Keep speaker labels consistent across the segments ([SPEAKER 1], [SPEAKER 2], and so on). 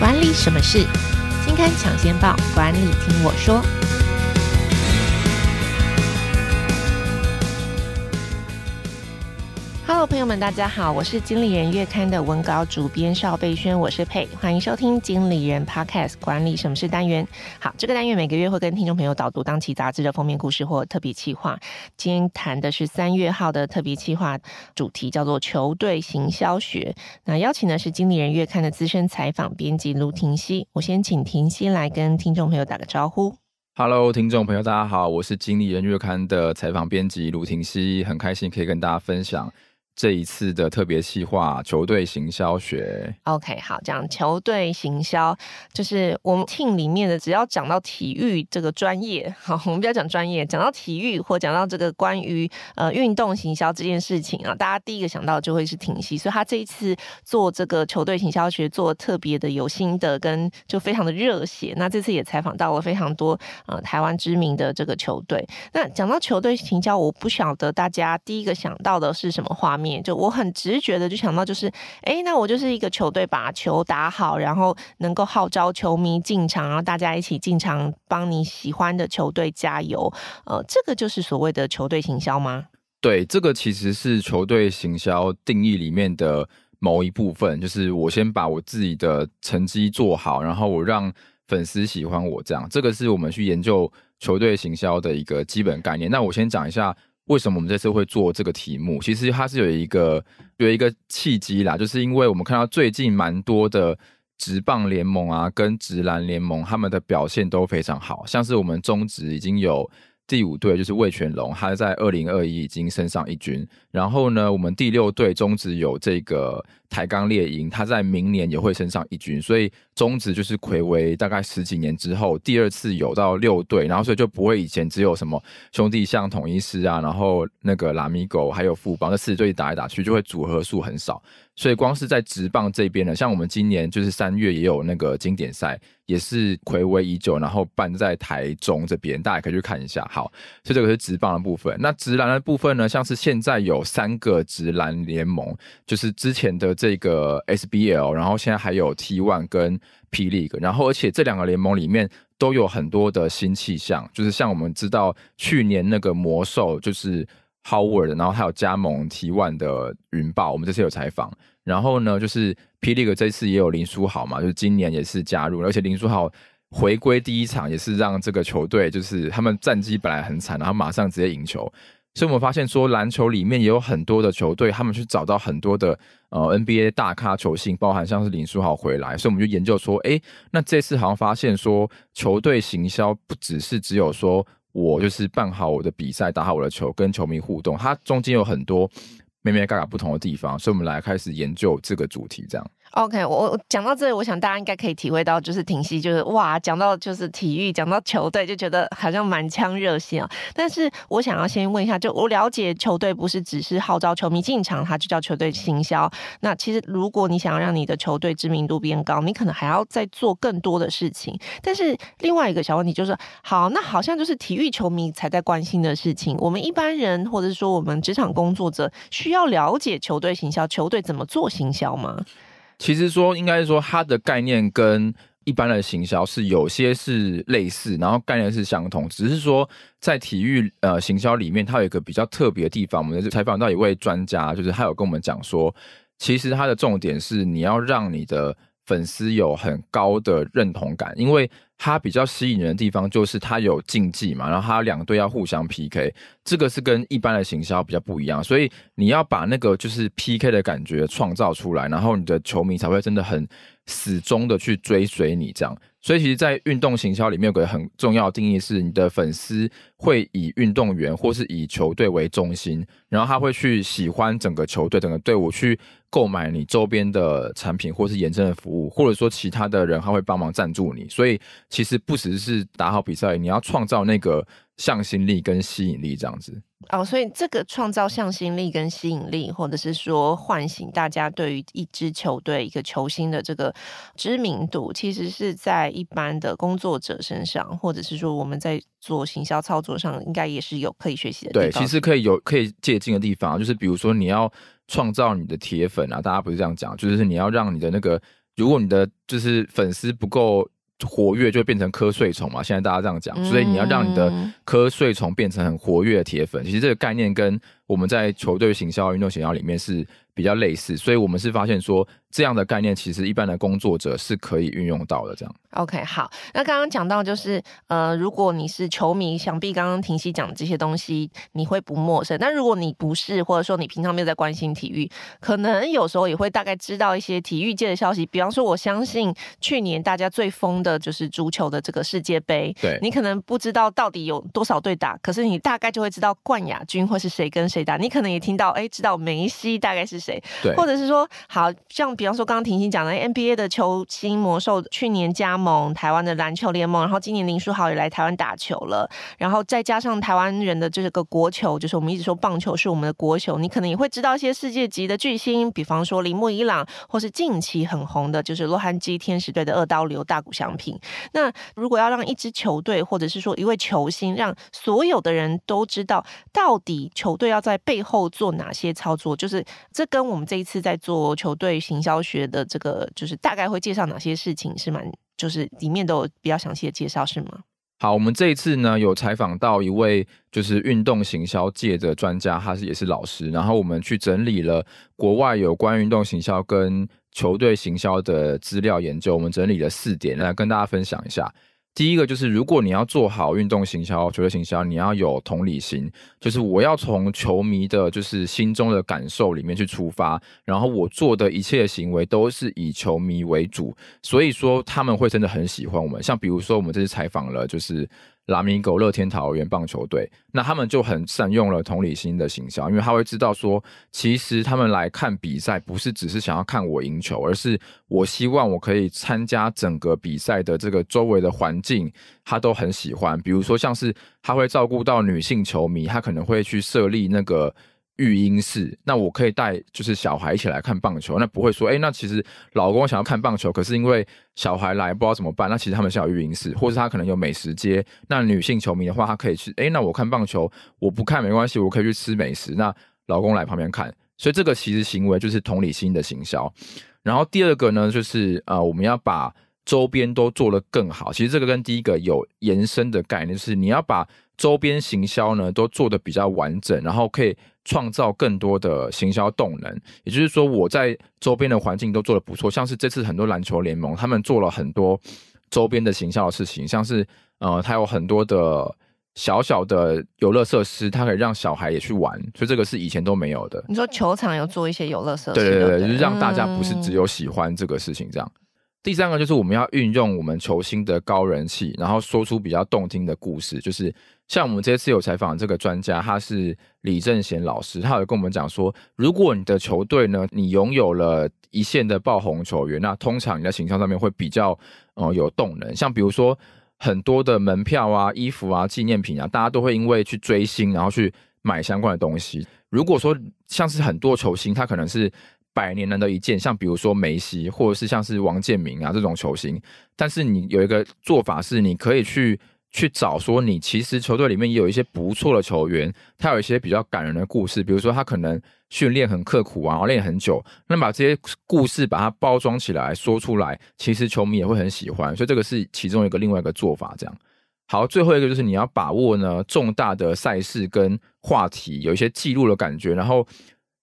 [SPEAKER 1] 管理什么事？金刊抢先报，管理听我说。朋友们，大家好，我是经理人月刊的文稿主编邵贝轩，我是佩，欢迎收听经理人 Podcast 管理什么事单元。好，这个单元每个月会跟听众朋友导读当期杂志的封面故事或特别企划。今天谈的是三月号的特别企划，主题叫做球队行销学。那邀请的是经理人月刊的资深采访编辑卢廷熙。我先请廷熙来跟听众朋友打个招呼。
[SPEAKER 2] Hello，听众朋友，大家好，我是经理人月刊的采访编辑卢廷熙，很开心可以跟大家分享。这一次的特别企划，球队行销学。
[SPEAKER 1] OK，好，讲球队行销，就是我们 team 里面的，只要讲到体育这个专业，好，我们不要讲专业，讲到体育或讲到这个关于呃运动行销这件事情啊，大家第一个想到就会是挺西，所以他这一次做这个球队行销学，做特别的有心得，跟就非常的热血。那这次也采访到了非常多呃台湾知名的这个球队。那讲到球队行销，我不晓得大家第一个想到的是什么画。面就我很直觉的就想到，就是哎，那我就是一个球队，把球打好，然后能够号召球迷进场，然后大家一起进场帮你喜欢的球队加油。呃，这个就是所谓的球队行销吗？
[SPEAKER 2] 对，这个其实是球队行销定义里面的某一部分，就是我先把我自己的成绩做好，然后我让粉丝喜欢我，这样，这个是我们去研究球队行销的一个基本概念。那我先讲一下。为什么我们这次会做这个题目？其实它是有一个有一个契机啦，就是因为我们看到最近蛮多的职棒联盟啊，跟职篮联盟他们的表现都非常好，像是我们中职已经有第五队，就是魏全龙，他在二零二一已经升上一军，然后呢，我们第六队中职有这个。台钢猎鹰，他在明年也会升上一军，所以中职就是魁违大概十几年之后，第二次有到六队，然后所以就不会以前只有什么兄弟像统一师啊，然后那个拉米狗还有富邦这四队打来打去，就会组合数很少，所以光是在职棒这边呢，像我们今年就是三月也有那个经典赛，也是魁违已久，然后办在台中这边，大家可以去看一下。好，所以这个是职棒的部分。那职篮的部分呢，像是现在有三个职篮联盟，就是之前的。这个 SBL，然后现在还有 T1 跟 P League，然后而且这两个联盟里面都有很多的新气象，就是像我们知道去年那个魔兽就是 Howard，然后还有加盟 T1 的云豹，我们这次有采访。然后呢，就是 P League 这次也有林书豪嘛，就是今年也是加入，而且林书豪回归第一场也是让这个球队就是他们战绩本来很惨，然后马上直接赢球。所以我们发现说，篮球里面也有很多的球队，他们去找到很多的呃 NBA 大咖球星，包含像是林书豪回来，所以我们就研究说，诶，那这次好像发现说，球队行销不只是只有说我就是办好我的比赛，打好我的球，跟球迷互动，它中间有很多眉眉角角不同的地方，所以我们来开始研究这个主题，这样。
[SPEAKER 1] OK，我我讲到这里，我想大家应该可以体会到，就是廷熙，就是哇，讲到就是体育，讲到球队，就觉得好像满腔热血啊。但是我想要先问一下，就我了解球队不是只是号召球迷进场，它就叫球队行销。那其实如果你想要让你的球队知名度变高，你可能还要再做更多的事情。但是另外一个小问题就是，好，那好像就是体育球迷才在关心的事情，我们一般人或者是说我们职场工作者需要了解球队行销，球队怎么做行销吗？
[SPEAKER 2] 其实说，应该是说它的概念跟一般的行销是有些是类似，然后概念是相同，只是说在体育呃行销里面，它有一个比较特别的地方。我们采访到一位专家，就是他有跟我们讲说，其实它的重点是你要让你的粉丝有很高的认同感，因为。它比较吸引人的地方就是它有竞技嘛，然后它两队要互相 PK，这个是跟一般的行销比较不一样，所以你要把那个就是 PK 的感觉创造出来，然后你的球迷才会真的很始终的去追随你这样。所以其实，在运动行销里面有个很重要的定义是，你的粉丝会以运动员或是以球队为中心，然后他会去喜欢整个球队、整个队伍去。购买你周边的产品，或是延伸的服务，或者说其他的人他会帮忙赞助你，所以其实不只是打好比赛，你要创造那个向心力跟吸引力这样子。
[SPEAKER 1] 哦，所以这个创造向心力跟吸引力，或者是说唤醒大家对于一支球队、一个球星的这个知名度，其实是在一般的工作者身上，或者是说我们在做行销操作上，应该也是有可以学习的地方。
[SPEAKER 2] 对，其实可以有可以借鉴的地方，就是比如说你要。创造你的铁粉啊！大家不是这样讲，就是你要让你的那个如果你的就是粉丝不够活跃，就会变成瞌睡虫嘛。现在大家这样讲，所以你要让你的瞌睡虫变成很活跃的铁粉。其实这个概念跟我们在球队行销、运动行销里面是比较类似，所以我们是发现说。这样的概念其实一般的工作者是可以运用到的。这样
[SPEAKER 1] ，OK，好。那刚刚讲到就是，呃，如果你是球迷，想必刚刚婷熙讲的这些东西你会不陌生。但如果你不是，或者说你平常没有在关心体育，可能有时候也会大概知道一些体育界的消息。比方说，我相信去年大家最疯的就是足球的这个世界杯。
[SPEAKER 2] 对，
[SPEAKER 1] 你可能不知道到底有多少队打，可是你大概就会知道冠亚军会是谁跟谁打。你可能也听到，哎，知道梅西大概是谁。
[SPEAKER 2] 对，
[SPEAKER 1] 或者是说，好像。比方说，刚刚婷婷讲的 NBA 的球星魔兽去年加盟台湾的篮球联盟，然后今年林书豪也来台湾打球了，然后再加上台湾人的这个国球，就是我们一直说棒球是我们的国球，你可能也会知道一些世界级的巨星，比方说铃木一朗，或是近期很红的，就是洛杉矶天使队的二刀流大谷翔平。那如果要让一支球队，或者是说一位球星，让所有的人都知道到底球队要在背后做哪些操作，就是这跟我们这一次在做球队形象教学的这个就是大概会介绍哪些事情是蛮，就是里面都有比较详细的介绍是吗？
[SPEAKER 2] 好，我们这一次呢有采访到一位就是运动行销界的专家，他是也是老师，然后我们去整理了国外有关运动行销跟球队行销的资料研究，我们整理了四点来跟大家分享一下。第一个就是，如果你要做好运动行销、球队行销，你要有同理心，就是我要从球迷的，就是心中的感受里面去出发，然后我做的一切行为都是以球迷为主，所以说他们会真的很喜欢我们。像比如说，我们这次采访了，就是。拉米狗乐天桃园棒球队，那他们就很善用了同理心的形象，因为他会知道说，其实他们来看比赛不是只是想要看我赢球，而是我希望我可以参加整个比赛的这个周围的环境，他都很喜欢。比如说像是他会照顾到女性球迷，他可能会去设立那个。育婴室，那我可以带就是小孩一起来看棒球，那不会说，哎、那其实老公想要看棒球，可是因为小孩来不知道怎么办，那其实他们是要育婴室，或是他可能有美食街，那女性球迷的话，她可以去，哎、那我看棒球，我不看没关系，我可以去吃美食，那老公来旁边看，所以这个其实行为就是同理心的行销。然后第二个呢，就是呃，我们要把周边都做得更好，其实这个跟第一个有延伸的概念，就是你要把周边行销呢都做的比较完整，然后可以。创造更多的行销动能，也就是说，我在周边的环境都做得不错。像是这次很多篮球联盟，他们做了很多周边的行销的事情，像是呃，它有很多的小小的游乐设施，它可以让小孩也去玩，所以这个是以前都没有的。
[SPEAKER 1] 你说球场有做一些游乐设施，
[SPEAKER 2] 对对对，就是让大家不是只有喜欢这个事情这样。嗯。第三个就是我们要运用我们球星的高人气，然后说出比较动听的故事，就是。像我们这次有采访这个专家，他是李正贤老师，他有跟我们讲说，如果你的球队呢，你拥有了一线的爆红球员，那通常你在形象上面会比较呃有动能。像比如说很多的门票啊、衣服啊、纪念品啊，大家都会因为去追星，然后去买相关的东西。如果说像是很多球星，他可能是百年难得一见，像比如说梅西，或者是像是王建民啊这种球星，但是你有一个做法是，你可以去。去找说，你其实球队里面也有一些不错的球员，他有一些比较感人的故事，比如说他可能训练很刻苦啊，然后练很久，那把这些故事把它包装起来说出来，其实球迷也会很喜欢，所以这个是其中一个另外一个做法。这样，好，最后一个就是你要把握呢重大的赛事跟话题，有一些记录的感觉，然后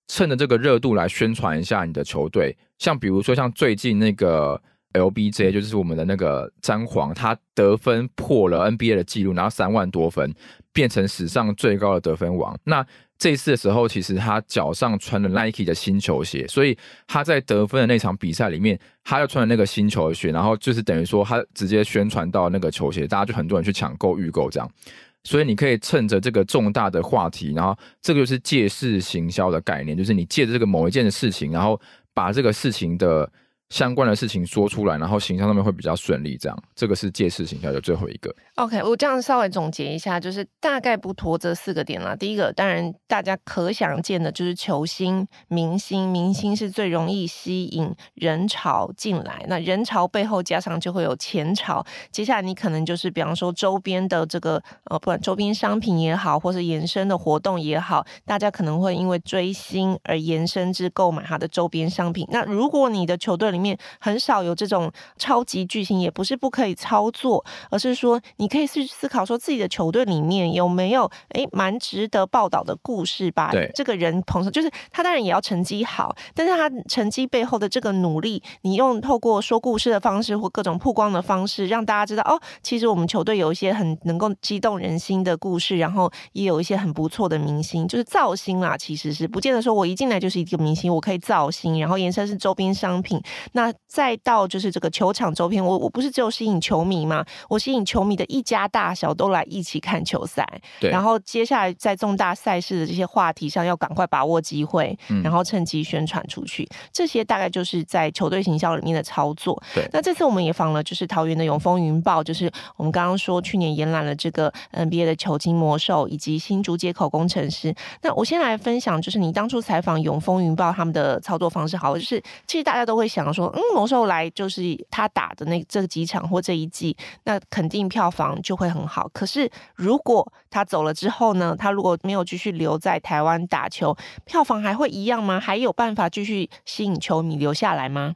[SPEAKER 2] 趁着这个热度来宣传一下你的球队，像比如说像最近那个。LBJ 就是我们的那个詹皇，他得分破了 NBA 的记录，拿到三万多分，变成史上最高的得分王。那这次的时候，其实他脚上穿了 Nike 的新球鞋，所以他在得分的那场比赛里面，他又穿了那个新球鞋，然后就是等于说他直接宣传到那个球鞋，大家就很多人去抢购预购这样。所以你可以趁着这个重大的话题，然后这个就是借势行销的概念，就是你借着这个某一件的事情，然后把这个事情的。相关的事情说出来，然后形象上面会比较顺利。这样，这个是借势形象的最后一个。
[SPEAKER 1] OK，我这样稍微总结一下，就是大概不脱这四个点啦。第一个，当然大家可想见的就是球星、明星，明星是最容易吸引人潮进来。那人潮背后加上就会有钱潮。接下来你可能就是，比方说周边的这个呃，不管周边商品也好，或是延伸的活动也好，大家可能会因为追星而延伸至购买它的周边商品。那如果你的球队里里面很少有这种超级巨星，也不是不可以操作，而是说你可以去思考说自己的球队里面有没有哎蛮值得报道的故事吧。
[SPEAKER 2] 对，
[SPEAKER 1] 这个人捧上，就是他当然也要成绩好，但是他成绩背后的这个努力，你用透过说故事的方式或各种曝光的方式，让大家知道哦，其实我们球队有一些很能够激动人心的故事，然后也有一些很不错的明星，就是造星啦，其实是不见得说我一进来就是一个明星，我可以造星，然后延伸是周边商品，那再到就是这个球场周边，我我不是只有吸引球迷吗？我吸引球迷的一家大小都来一起看球赛，
[SPEAKER 2] 对，
[SPEAKER 1] 然后接下来在重大赛事的这些话题上，要赶快把握机会，然后趁机宣传出去，嗯、这些大概就是在球队行销里面的操作。
[SPEAKER 2] 对，
[SPEAKER 1] 那这次我们也访了，就是桃园的永丰云豹，就是我们刚刚说去年延揽了这个 NBA 的球经魔兽，以及新竹街口工程师。那我先来分享，就是你当初采访永丰云豹他们的操作方式，好，就是其实大家都会想说，嗯，魔兽来就是他打的那这几场或这一季，那肯定票房就会很好。可是如果他走了之后呢，他如果没有继续留在台湾打球，票房还会一样吗？还有办法继续吸引球迷留下来吗？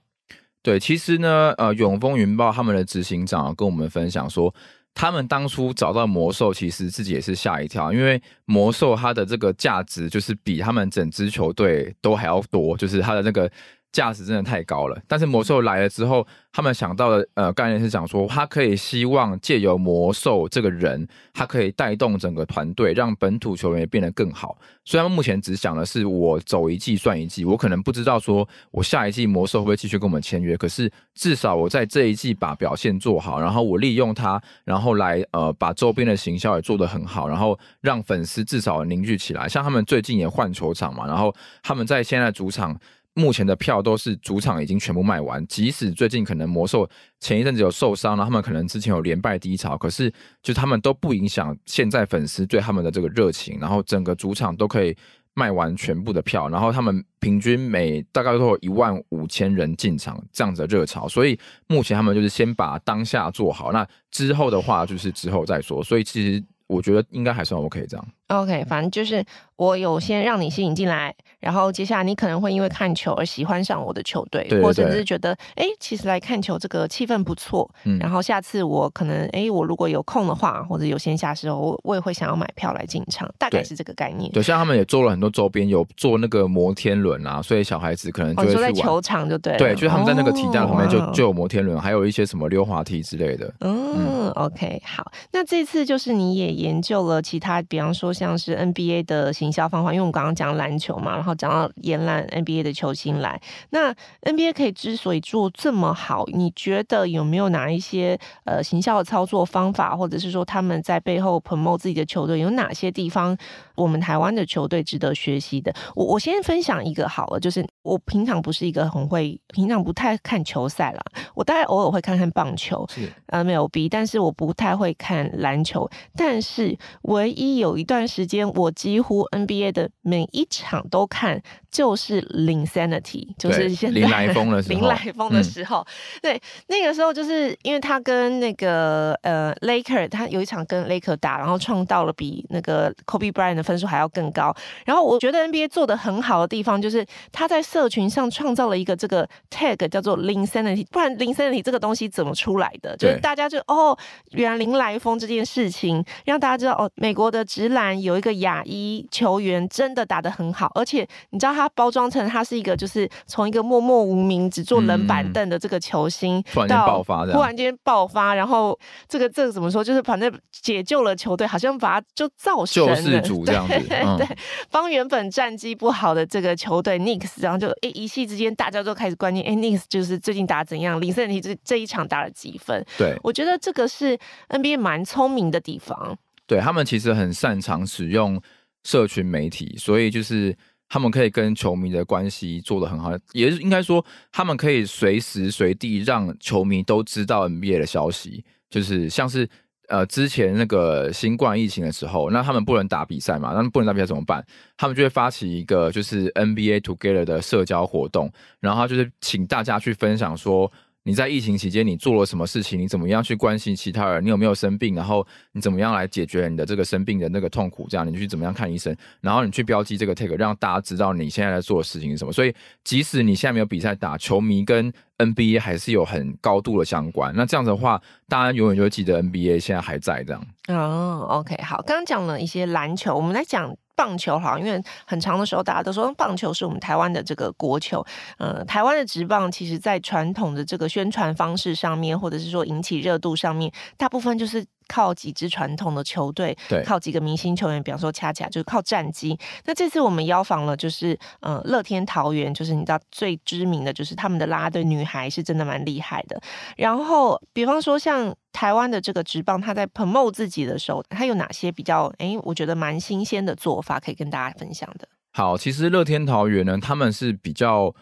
[SPEAKER 2] 对，其实呢，呃，永丰云豹他们的执行长跟我们分享说，他们当初找到魔兽，其实自己也是吓一跳，因为魔兽它的这个价值就是比他们整支球队都还要多，就是它的那个。价值真的太高了，但是魔兽来了之后，他们想到的呃概念是讲说，他可以希望借由魔兽这个人，他可以带动整个团队，让本土球员也变得更好。虽然目前只想的是，我走一季算一季，我可能不知道说我下一季魔兽会不会继续跟我们签约，可是至少我在这一季把表现做好，然后我利用它，然后来呃把周边的行销也做得很好，然后让粉丝至少凝聚起来。像他们最近也换球场嘛，然后他们在现在主场。目前的票都是主场已经全部卖完，即使最近可能魔兽前一阵子有受伤，然后他们可能之前有连败低潮，可是就他们都不影响现在粉丝对他们的这个热情，然后整个主场都可以卖完全部的票，然后他们平均每大概都有一万五千人进场这样子的热潮，所以目前他们就是先把当下做好，那之后的话就是之后再说，所以其实我觉得应该还算 OK 这样。
[SPEAKER 1] OK，反正就是我有先让你吸引进来，然后接下来你可能会因为看球而喜欢上我的球队，或者是觉得哎，其实来看球这个气氛不错，嗯，然后下次我可能哎，我如果有空的话，或者有闲暇时候，我我也会想要买票来进场，大概是这个概念。
[SPEAKER 2] 对，像他们也做了很多周边，有做那个摩天轮啊，所以小孩子可能就
[SPEAKER 1] 在球场就对，
[SPEAKER 2] 对，就是他们在那个体站旁边就就有摩天轮，还有一些什么溜滑梯之类的。
[SPEAKER 1] 嗯，嗯，OK，好，那这次就是你也研究了其他，比方说像是 NBA。的行销方法，因为我们刚刚讲篮球嘛，然后讲到延揽 NBA 的球星来，那 NBA 可以之所以做这么好，你觉得有没有哪一些呃行销的操作方法，或者是说他们在背后 promote 自己的球队有哪些地方，我们台湾的球队值得学习的？我我先分享一个好了，就是我平常不是一个很会，平常不太看球赛啦，我大概偶尔会看看棒球，是 MLB，但是我不太会看篮球，但是唯一有一段时间我记。几乎 NBA 的每一场都看，就是 Linsanity，就是现在
[SPEAKER 2] 林来疯的 时候，
[SPEAKER 1] 林来疯的时候，嗯、对，那个时候就是因为他跟那个呃 Laker，他有一场跟 Laker 打，然后创造了比那个 Kobe Bryant 的分数还要更高。然后我觉得 NBA 做的很好的地方，就是他在社群上创造了一个这个 tag 叫做 Linsanity，不然 Linsanity 这个东西怎么出来的？就是大家就哦，原来林来疯这件事情让大家知道哦，美国的直男有一个亚裔。球员真的打得很好，而且你知道他包装成他是一个，就是从一个默默无名、只坐冷板凳的这个球星，
[SPEAKER 2] 嗯、突然间爆发，
[SPEAKER 1] 突然间爆发，然后这个这个怎么说？就是反正解救了球队，好像把他就造神了，救
[SPEAKER 2] 世主这样子，对，
[SPEAKER 1] 嗯、对，帮原本战绩不好的这个球队 Knicks，然后就诶一夕之间大家都开始关心，诶 Knicks 就是最近打怎样？林森你这这一场打了几分？
[SPEAKER 2] 对，
[SPEAKER 1] 我觉得这个是 NBA 蛮聪明的地方，
[SPEAKER 2] 对他们其实很擅长使用。社群媒体，所以就是他们可以跟球迷的关系做得很好，也是应该说他们可以随时随地让球迷都知道 NBA 的消息。就是像是呃之前那个新冠疫情的时候，那他们不能打比赛嘛，那不能打比赛怎么办？他们就会发起一个就是 NBA Together 的社交活动，然后就是请大家去分享说。你在疫情期间你做了什么事情？你怎么样去关心其他人？你有没有生病？然后你怎么样来解决你的这个生病的那个痛苦？这样你去怎么样看医生？然后你去标记这个 tag，让大家知道你现在在做的事情是什么。所以即使你现在没有比赛打，球迷跟 NBA 还是有很高度的相关。那这样子的话，大家永远就会记得 NBA 现在还在这样。
[SPEAKER 1] 哦，OK，好，刚刚讲了一些篮球，我们来讲。棒球好，因为很长的时候大家都说棒球是我们台湾的这个国球。呃，台湾的职棒其实在传统的这个宣传方式上面，或者是说引起热度上面，大部分就是。靠几支传统的球队，对，靠几个明星球员，比方说恰恰就是靠战绩。那这次我们邀访了，就是呃乐天桃园，就是你知道最知名的就是他们的啦啦队女孩是真的蛮厉害的。然后，比方说像台湾的这个职棒，他在 promote 自己的时候，他有哪些比较哎，我觉得蛮新鲜的做法可以跟大家分享的？
[SPEAKER 2] 好，其实乐天桃园呢，他们是比较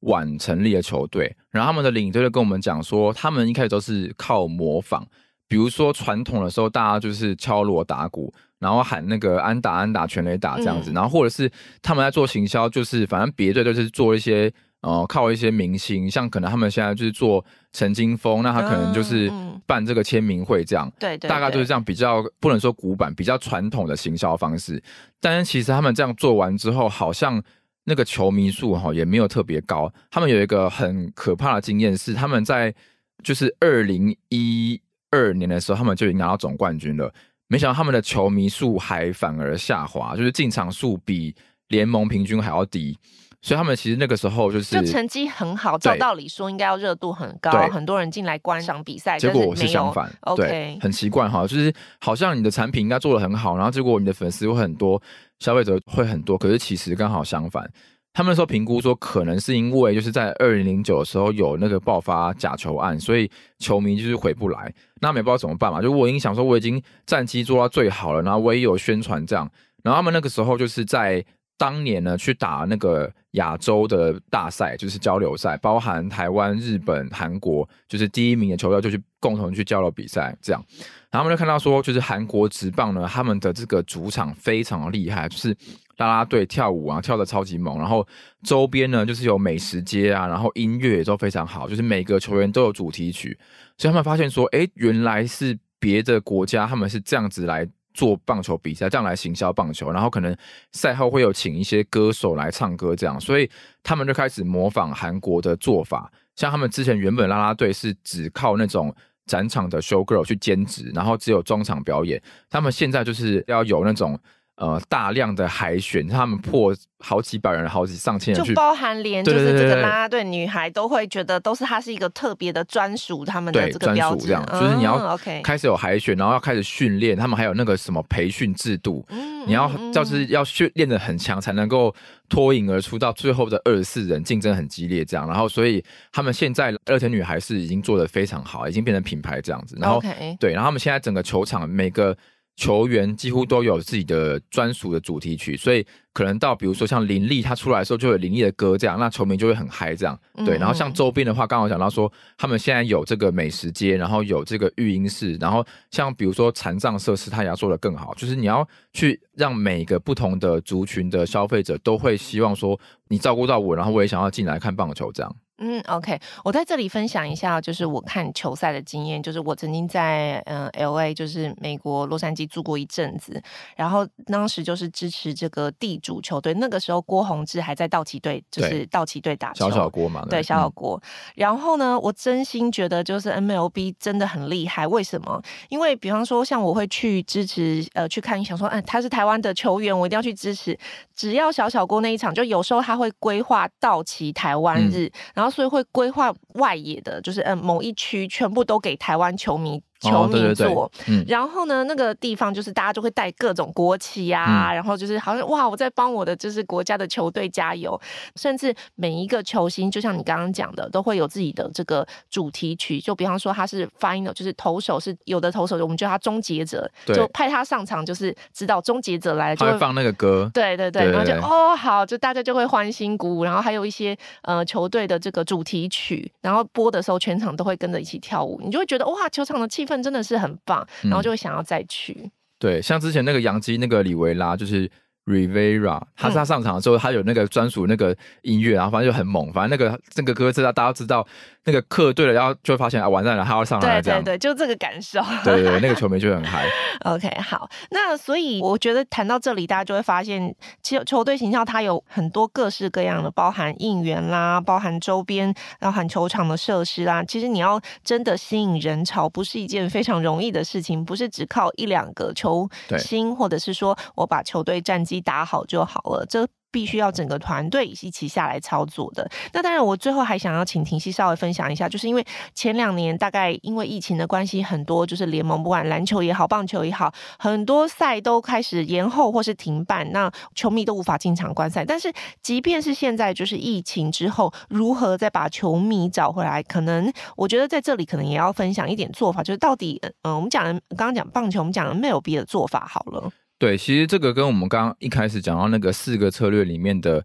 [SPEAKER 2] 晚成立的球队，然后他们的领队就跟我们讲说，他们一开始都是靠模仿。比如说传统的时候，大家就是敲锣打鼓，然后喊那个安打安打全垒打这样子，嗯、然后或者是他们在做行销，就是反正别队就是做一些呃靠一些明星，像可能他们现在就是做陈金峰，那他可能就是办这个签名会这样，对、对，大概就是这样比较不能说古板，比较传统的行销方式。但是其实他们这样做完之后，好像那个球迷数哈也没有特别高。他们有一个很可怕的经验是，他们在就是二零一。二年的时候，他们就已经拿到总冠军了。没想到他们的球迷数还反而下滑，就是进场数比联盟平均还要低。所以他们其实那个时候就是
[SPEAKER 1] 就成绩很好，照道理说应该要热度很高，很多人进来观赏比赛。
[SPEAKER 2] 结果我是相反
[SPEAKER 1] 是
[SPEAKER 2] 对，很奇怪哈，就是好像你的产品应该做的很好，然后结果你的粉丝会很多，消费者会很多，可是其实刚好相反。他们那时候评估说，可能是因为就是在二零零九的时候有那个爆发假球案，所以球迷就是回不来。那没不知道怎么办嘛，就我已经想说我已经战绩做到最好了，然后我也有宣传这样。然后他们那个时候就是在当年呢去打那个亚洲的大赛，就是交流赛，包含台湾、日本、韩国，就是第一名的球队就去共同去交流比赛这样。然后他们就看到说，就是韩国职棒呢，他们的这个主场非常的厉害，就是。啦啦队跳舞啊，跳的超级猛，然后周边呢就是有美食街啊，然后音乐也都非常好，就是每个球员都有主题曲，所以他们发现说，哎，原来是别的国家他们是这样子来做棒球比赛，这样来行销棒球，然后可能赛后会有请一些歌手来唱歌这样，所以他们就开始模仿韩国的做法，像他们之前原本拉拉队是只靠那种展场的 show girl 去兼职，然后只有中场表演，他们现在就是要有那种。呃，大量的海选，他们破好几百人、好几上千人，
[SPEAKER 1] 就包含连就是这个啦啦队女孩都会觉得，都是她是一个特别的专属他们的这个标志，
[SPEAKER 2] 这样、嗯、就是你要开始有海选，然后要开始训练，他们还有那个什么培训制度，嗯、你要就是要训练的很强，才能够脱颖而出，到最后的二十四人竞争很激烈，这样，然后所以他们现在二田女孩是已经做的非常好，已经变成品牌这样子，然后.对，然后他们现在整个球场每个。球员几乎都有自己的专属的主题曲，所以可能到比如说像林立他出来的时候就有林立的歌这样，那球迷就会很嗨这样。对，然后像周边的话，刚好讲到说他们现在有这个美食街，然后有这个育婴室，然后像比如说残障设施，他也要做的更好，就是你要去让每个不同的族群的消费者都会希望说你照顾到我，然后我也想要进来看棒球这样。
[SPEAKER 1] 嗯，OK，我在这里分享一下，就是我看球赛的经验。就是我曾经在嗯 LA，就是美国洛杉矶住过一阵子，然后当时就是支持这个地主球队。那个时候郭宏志还在道奇队，就是道奇队打球。
[SPEAKER 2] 小小郭嘛，
[SPEAKER 1] 对，小小郭。嗯。然后呢，我真心觉得就是 MLB 真的很厉害。为什么？因为比方说，像我会去支持，呃，去看，想说，嗯，他是台湾的球员，我一定要去支持。只要小小郭那一场，就有时候他会规划道奇台湾日，嗯，然后。所以会规划外野的，就是嗯某一区全部都给台湾球迷。球迷座、哦对对对嗯，然后呢，那个地方就是大家就会带各种国旗啊、嗯，然后就是好像哇，我在帮我的就是国家的球队加油，甚至每一个球星，就像你刚刚讲的，都会有自己的这个主题曲。就比方说他是 final，就是投手是有的投手，我们叫他终结者，就派他上场，就是知道终结者来了就
[SPEAKER 2] 会，会放那个歌。
[SPEAKER 1] 对对对，对对对然后就哦好，就大家就会欢欣鼓舞，然后还有一些呃球队的这个主题曲，然后播的时候全场都会跟着一起跳舞，你就会觉得哇，球场的气氛真的是很棒，然后就会想要再去。
[SPEAKER 2] 嗯、对，像之前那个杨基那个里维拉，就是 Rivera，他是他上场的时候，他有那个专属那个音乐，然后反正就很猛，反正那个这个歌知道大家知道那个课对了，然后就会发现啊完蛋了，他要上来了这样，
[SPEAKER 1] 对对对，就这个感受，
[SPEAKER 2] 对对，那个球迷就很嗨。
[SPEAKER 1] OK，好，那所以我觉得谈到这里，大家就会发现，其实球队形象它有很多各式各样的，包含应援啦，包含周边，包含球场的设施啦。其实你要真的吸引人潮，不是一件非常容易的事情，不是只靠一两个球星，或者是说我把球队战绩打好就好了，这。必须要整个团队一起下来操作的。那当然，我最后还想要请婷熙稍微分享一下，就是因为前两年大概因为疫情的关系，很多就是联盟不管篮球也好、棒球也好，很多赛都开始延后或是停办，那球迷都无法进场观赛。但是，即便是现在就是疫情之后，如何再把球迷找回来，可能我觉得在这里可能也要分享一点做法，就是到底嗯，我们讲的刚刚讲棒球，我们讲的 MLB 的做法好了。
[SPEAKER 2] 对，其实这个跟我们刚刚一开始讲到那个四个策略里面的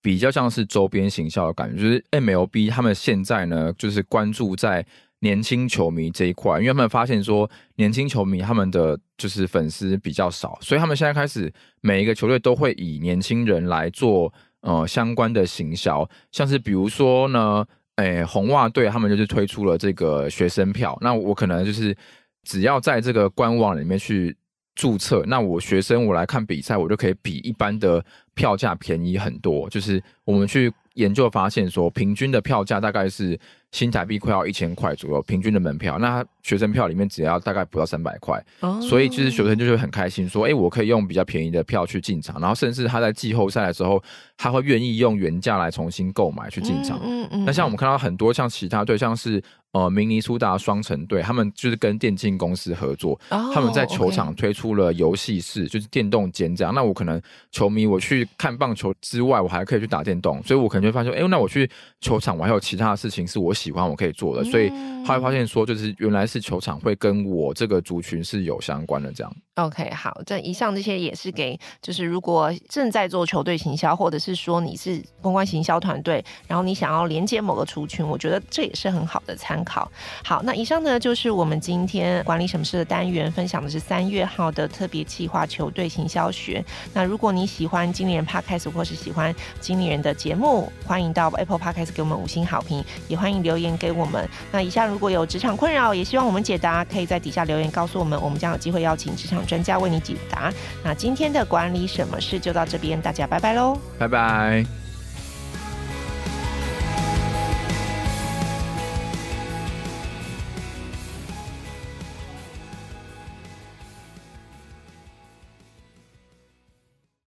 [SPEAKER 2] 比较像是周边行销的感觉，就是 MLB 他们现在呢，就是关注在年轻球迷这一块，因为他们发现说年轻球迷他们的就是粉丝比较少，所以他们现在开始每一个球队都会以年轻人来做呃相关的行销，像是比如说呢，诶红袜队他们就是推出了这个学生票，那我可能就是只要在这个官网里面去。注册，那我学生我来看比赛，我就可以比一般的票价便宜很多。就是我们去研究发现说，平均的票价大概是新台币快要一千块左右，平均的门票。那学生票里面只要大概不到三百块，所以其实学生就会很开心，说，哎，我可以用比较便宜的票去进场，然后甚至他在季后赛的时候，他会愿意用原价来重新购买去进场。嗯嗯那像我们看到很多像其他队，像是。呃，明尼苏达双城队，他们就是跟电竞公司合作，oh, 他们在球场推出了游戏室.就是电动间这样。那我可能球迷我去看棒球之外，我还可以去打电动，所以我可能就会发现，哎、欸，那我去球场，我还有其他的事情是我喜欢我可以做的，所以他会发现说，就是原来是球场会跟我这个族群是有相关的这样。
[SPEAKER 1] OK，好，这以上这些也是给，就是如果正在做球队行销，或者是说你是公关行销团队，然后你想要连接某个族群，我觉得这也是很好的参考。好，那以上呢就是我们今天管理什么事的单元，分享的是三月号的特别企划球队行销学。那如果你喜欢经理人 Podcast 或是喜欢经理人的节目，欢迎到 Apple Podcast 给我们五星好评，也欢迎留言给我们。那以下如果有职场困扰，也希望我们解答，可以在底下留言告诉我们，我们将有机会邀请职场专家为你解答。那今天的管理什么事就到这边，大家拜拜喽，
[SPEAKER 2] 拜拜。